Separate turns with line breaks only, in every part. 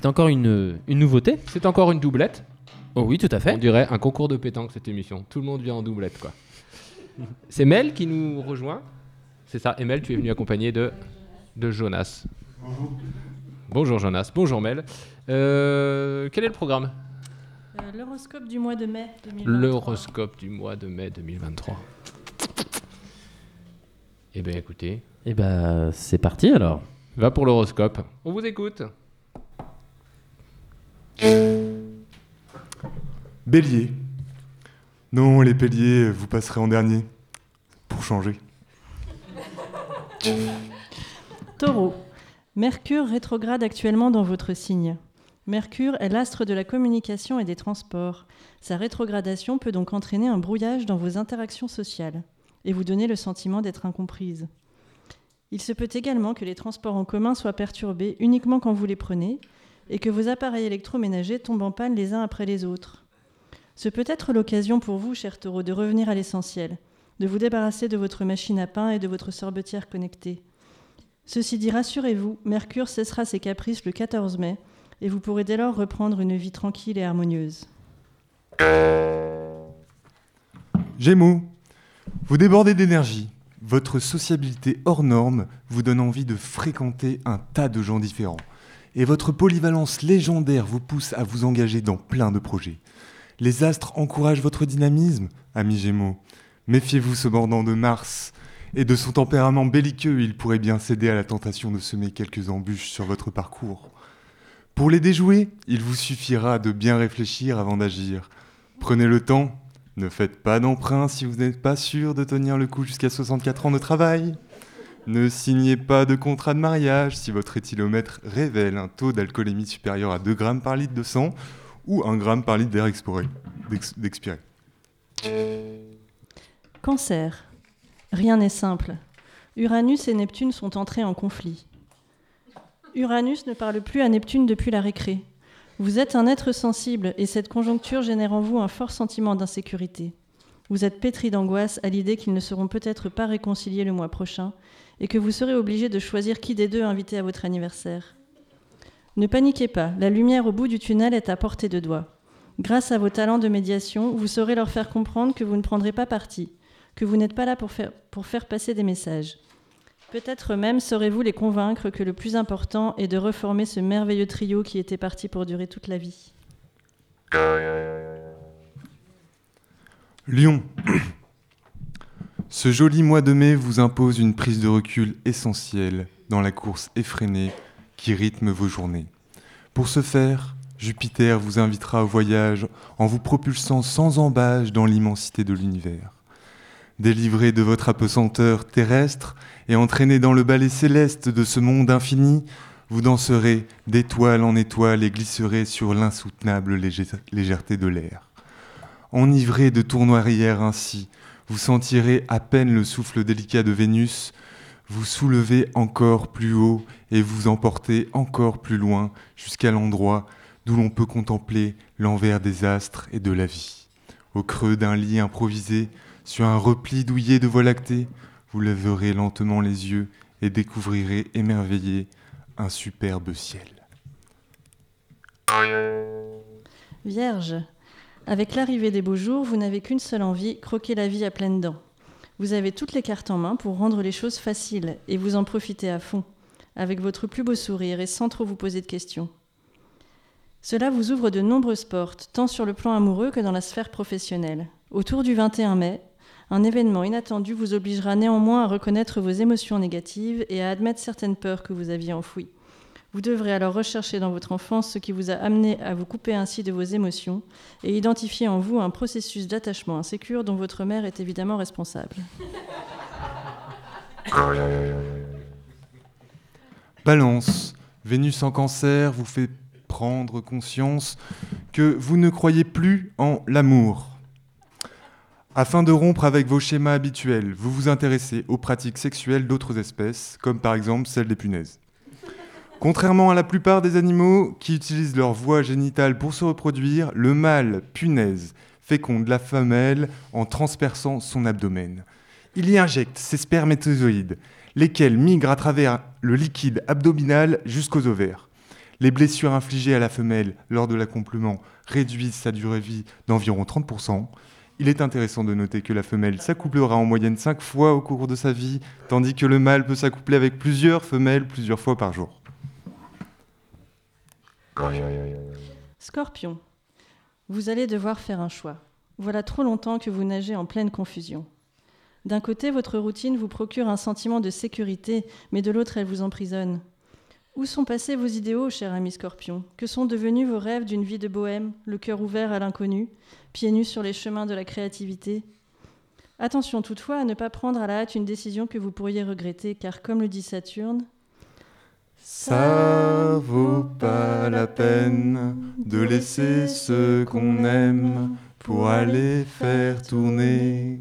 C'est encore une, une nouveauté.
C'est encore une doublette.
Oh oui, tout à
On
fait.
dirait un concours de pétanque cette émission. Tout le monde vient en doublette quoi. C'est Mel qui nous rejoint. C'est ça. Et Mel, tu es venu accompagné de, de Jonas. Bonjour. Bonjour Jonas. Bonjour Mel. Euh, quel est le programme?
Euh, L'horoscope du mois de mai 2023.
L'horoscope du mois de mai 2023. Eh bien écoutez,
Et bah, c'est parti alors.
va pour l'horoscope. On vous écoute.
Bélier. Non, les béliers, vous passerez en dernier. Pour changer.
Taureau. Mercure rétrograde actuellement dans votre signe. Mercure est l'astre de la communication et des transports. Sa rétrogradation peut donc entraîner un brouillage dans vos interactions sociales et vous donner le sentiment d'être incomprise. Il se peut également que les transports en commun soient perturbés uniquement quand vous les prenez et que vos appareils électroménagers tombent en panne les uns après les autres. Ce peut être l'occasion pour vous, cher taureau, de revenir à l'essentiel, de vous débarrasser de votre machine à pain et de votre sorbetière connectée. Ceci dit, rassurez-vous, Mercure cessera ses caprices le 14 mai et vous pourrez dès lors reprendre une vie tranquille et harmonieuse.
Gémeaux. Vous débordez d'énergie. Votre sociabilité hors norme vous donne envie de fréquenter un tas de gens différents. Et votre polyvalence légendaire vous pousse à vous engager dans plein de projets. Les astres encouragent votre dynamisme, amis Gémeaux. Méfiez-vous cependant de Mars et de son tempérament belliqueux, il pourrait bien céder à la tentation de semer quelques embûches sur votre parcours. Pour les déjouer, il vous suffira de bien réfléchir avant d'agir. Prenez le temps, ne faites pas d'emprunt si vous n'êtes pas sûr de tenir le coup jusqu'à 64 ans de travail. Ne signez pas de contrat de mariage si votre éthylomètre révèle un taux d'alcoolémie supérieur à 2 grammes par litre de sang ou 1 gramme par litre d'air expiré.
Cancer. Rien n'est simple. Uranus et Neptune sont entrés en conflit. Uranus ne parle plus à Neptune depuis la récré. Vous êtes un être sensible et cette conjoncture génère en vous un fort sentiment d'insécurité. Vous êtes pétri d'angoisse à l'idée qu'ils ne seront peut-être pas réconciliés le mois prochain et que vous serez obligé de choisir qui des deux inviter à votre anniversaire. Ne paniquez pas, la lumière au bout du tunnel est à portée de doigt. Grâce à vos talents de médiation, vous saurez leur faire comprendre que vous ne prendrez pas parti, que vous n'êtes pas là pour faire, pour faire passer des messages. Peut-être même saurez-vous les convaincre que le plus important est de reformer ce merveilleux trio qui était parti pour durer toute la vie.
Lion. Ce joli mois de mai vous impose une prise de recul essentielle dans la course effrénée qui rythme vos journées. Pour ce faire, Jupiter vous invitera au voyage en vous propulsant sans embâche dans l'immensité de l'univers. Délivré de votre apesanteur terrestre et entraîné dans le ballet céleste de ce monde infini, vous danserez d'étoile en étoile et glisserez sur l'insoutenable légèreté de l'air. Enivré de tournoiries ainsi, vous sentirez à peine le souffle délicat de Vénus, vous soulevez encore plus haut et vous emportez encore plus loin jusqu'à l'endroit d'où l'on peut contempler l'envers des astres et de la vie. Au creux d'un lit improvisé, sur un repli douillet de voie lactée, vous lèverez lentement les yeux et découvrirez émerveillé un superbe ciel.
Vierge, avec l'arrivée des beaux jours, vous n'avez qu'une seule envie, croquer la vie à pleines dents. Vous avez toutes les cartes en main pour rendre les choses faciles et vous en profitez à fond, avec votre plus beau sourire et sans trop vous poser de questions. Cela vous ouvre de nombreuses portes, tant sur le plan amoureux que dans la sphère professionnelle. Autour du 21 mai, un événement inattendu vous obligera néanmoins à reconnaître vos émotions négatives et à admettre certaines peurs que vous aviez enfouies. Vous devrez alors rechercher dans votre enfance ce qui vous a amené à vous couper ainsi de vos émotions et identifier en vous un processus d'attachement insécure dont votre mère est évidemment responsable.
Balance, Vénus en cancer vous fait prendre conscience que vous ne croyez plus en l'amour. Afin de rompre avec vos schémas habituels, vous vous intéressez aux pratiques sexuelles d'autres espèces, comme par exemple celle des punaises. Contrairement à la plupart des animaux qui utilisent leur voie génitale pour se reproduire, le mâle punaise féconde la femelle en transperçant son abdomen. Il y injecte ses spermatozoïdes, lesquels migrent à travers le liquide abdominal jusqu'aux ovaires. Les blessures infligées à la femelle lors de l'accomplement réduisent sa durée de vie d'environ 30%. Il est intéressant de noter que la femelle s'accouplera en moyenne 5 fois au cours de sa vie, tandis que le mâle peut s'accoupler avec plusieurs femelles plusieurs fois par jour.
Scorpion. Vous allez devoir faire un choix. Voilà trop longtemps que vous nagez en pleine confusion. D'un côté, votre routine vous procure un sentiment de sécurité, mais de l'autre, elle vous emprisonne. Où sont passés vos idéaux, cher ami Scorpion? Que sont devenus vos rêves d'une vie de bohème, le cœur ouvert à l'inconnu, pieds nus sur les chemins de la créativité? Attention toutefois à ne pas prendre à la hâte une décision que vous pourriez regretter, car comme le dit Saturne,
Ça vaut pas la peine de laisser ce qu'on aime pour aller faire tourner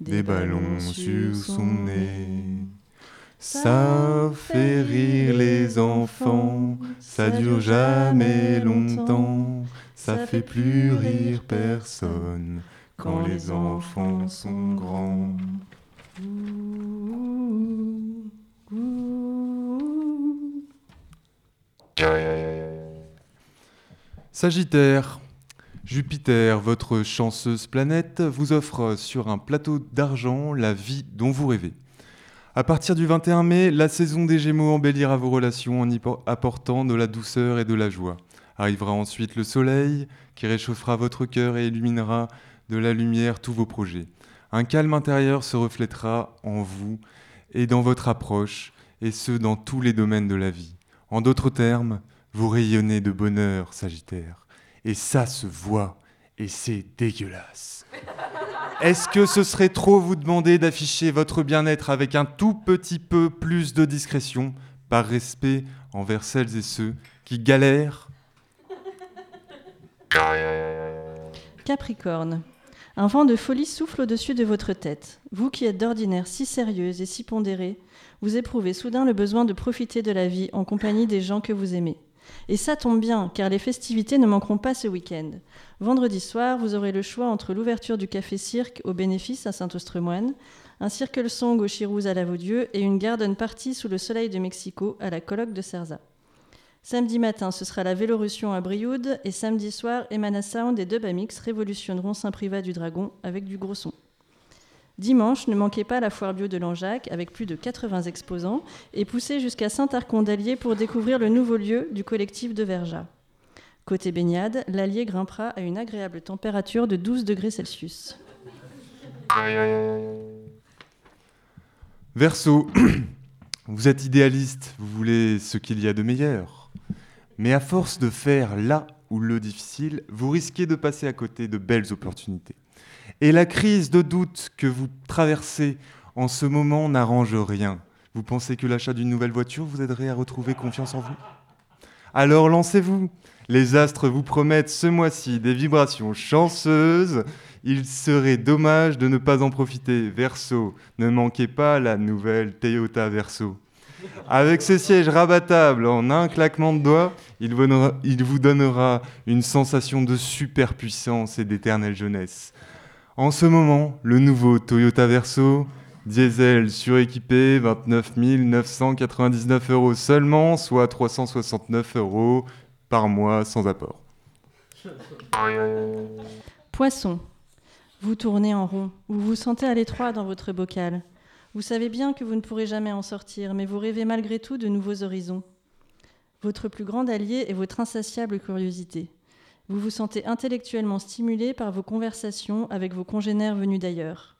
des ballons sur son nez. Ça fait rire les enfants, ça dure jamais longtemps, ça fait plus rire personne quand les enfants sont grands. Sagittaire, Jupiter, votre chanceuse planète, vous offre sur un plateau d'argent la vie dont vous rêvez. À partir du 21 mai, la saison des Gémeaux embellira vos relations en y apportant de la douceur et de la joie. Arrivera ensuite le soleil qui réchauffera votre cœur et illuminera de la lumière tous vos projets. Un calme intérieur se reflètera en vous et dans votre approche, et ce dans tous les domaines de la vie. En d'autres termes, vous rayonnez de bonheur, Sagittaire. Et ça se voit, et c'est dégueulasse. Est-ce que ce serait trop vous demander d'afficher votre bien-être avec un tout petit peu plus de discrétion, par respect envers celles et ceux qui galèrent?
Capricorne. Un vent de folie souffle au-dessus de votre tête. Vous qui êtes d'ordinaire si sérieuse et si pondérée, vous éprouvez soudain le besoin de profiter de la vie en compagnie des gens que vous aimez. Et ça tombe bien, car les festivités ne manqueront pas ce week-end. Vendredi soir, vous aurez le choix entre l'ouverture du café-cirque au bénéfice à Saint-Ostremoine, un circle song au Chirouz à la Vaudieu et une garden party sous le soleil de Mexico à la colloque de Cerza. Samedi matin, ce sera la Vélorussion à Brioude et samedi soir, Emana Sound et Dubamix révolutionneront Saint-Privat du Dragon avec du gros son. Dimanche, ne manquez pas la foire bio de Langeac avec plus de 80 exposants et poussez jusqu'à Saint-Arcon-d'Allier pour découvrir le nouveau lieu du collectif de Verja. Côté baignade, l'Allier grimpera à une agréable température de 12 degrés Celsius.
Verseau, vous êtes idéaliste, vous voulez ce qu'il y a de meilleur. Mais à force de faire là ou le difficile, vous risquez de passer à côté de belles opportunités. Et la crise de doute que vous traversez en ce moment n'arrange rien. Vous pensez que l'achat d'une nouvelle voiture vous aiderait à retrouver confiance en vous? Alors lancez-vous. Les astres vous promettent ce mois-ci des vibrations chanceuses. Il serait dommage de ne pas en profiter. Verso, ne manquez pas la nouvelle Toyota Verso. Avec ce siège rabattable en un claquement de doigts, il vous donnera, une sensation de superpuissance et d'éternelle jeunesse. En ce moment, le nouveau Toyota Verso, diesel suréquipé, 29 999 euros seulement, soit 369 euros par mois sans apport.
Poisson. Vous tournez en rond. Vous vous sentez à l'étroit dans votre bocal. Vous savez bien que vous ne pourrez jamais en sortir, mais vous rêvez malgré tout de nouveaux horizons. Votre plus grand allié est votre insatiable curiosité. Vous vous sentez intellectuellement stimulé par vos conversations avec vos congénères venus d'ailleurs.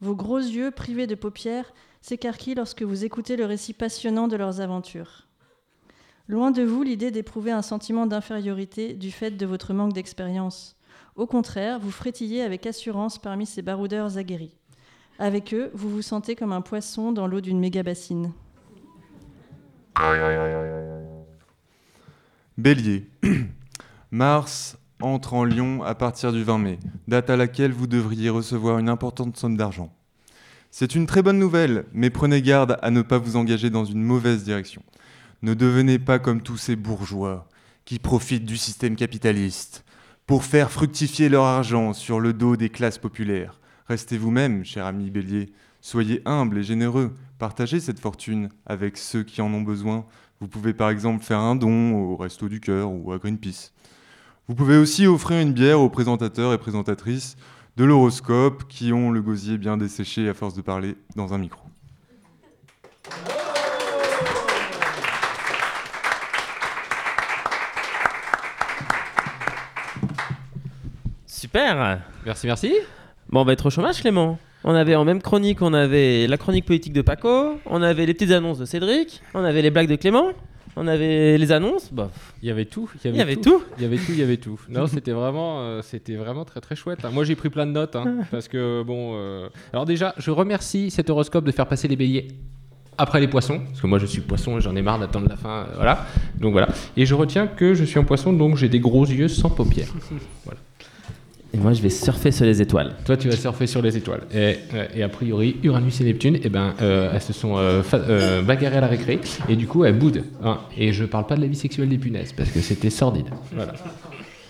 Vos gros yeux privés de paupières s'écarquillent lorsque vous écoutez le récit passionnant de leurs aventures. Loin de vous l'idée d'éprouver un sentiment d'infériorité du fait de votre manque d'expérience. Au contraire, vous frétillez avec assurance parmi ces baroudeurs aguerris. Avec eux, vous vous sentez comme un poisson dans l'eau d'une méga bassine.
Bélier. Mars entre en Lion à partir du 20 mai, date à laquelle vous devriez recevoir une importante somme d'argent. C'est une très bonne nouvelle, mais prenez garde à ne pas vous engager dans une mauvaise direction. Ne devenez pas comme tous ces bourgeois qui profitent du système capitaliste pour faire fructifier leur argent sur le dos des classes populaires. Restez vous-même, cher ami Bélier. Soyez humble et généreux. Partagez cette fortune avec ceux qui en ont besoin. Vous pouvez par exemple faire un don au Resto du Cœur ou à Greenpeace. Vous pouvez aussi offrir une bière aux présentateurs et présentatrices de l'horoscope qui ont le gosier bien desséché à force de parler dans un micro.
Super
Merci, merci.
Bon, on va être au chômage, Clément. On avait en même chronique, on avait la chronique politique de Paco, on avait les petites annonces de Cédric, on avait les blagues de Clément, on avait les annonces. Bah,
Il y avait tout.
il y avait tout.
Il y avait tout, il y avait tout. Non, c'était vraiment, euh, c'était vraiment très très chouette. hein. Moi, j'ai pris plein de notes hein, parce que bon. euh, Alors déjà, je remercie cet horoscope de faire passer les béliers après les poissons, parce que moi je suis poisson et j'en ai marre d'attendre la fin. euh, voilà. Donc voilà. Et je retiens que je suis en poisson, donc j'ai des gros yeux sans paupières.
Moi, je vais surfer sur les étoiles.
Toi, tu vas surfer sur les étoiles. Et, euh, a priori, Uranus et Neptune, eh ben, euh, elles se sont euh, bagarrées à la récré, et du coup, elles boudent. hein. Et je parle pas de la vie sexuelle des punaises, parce que c'était sordide.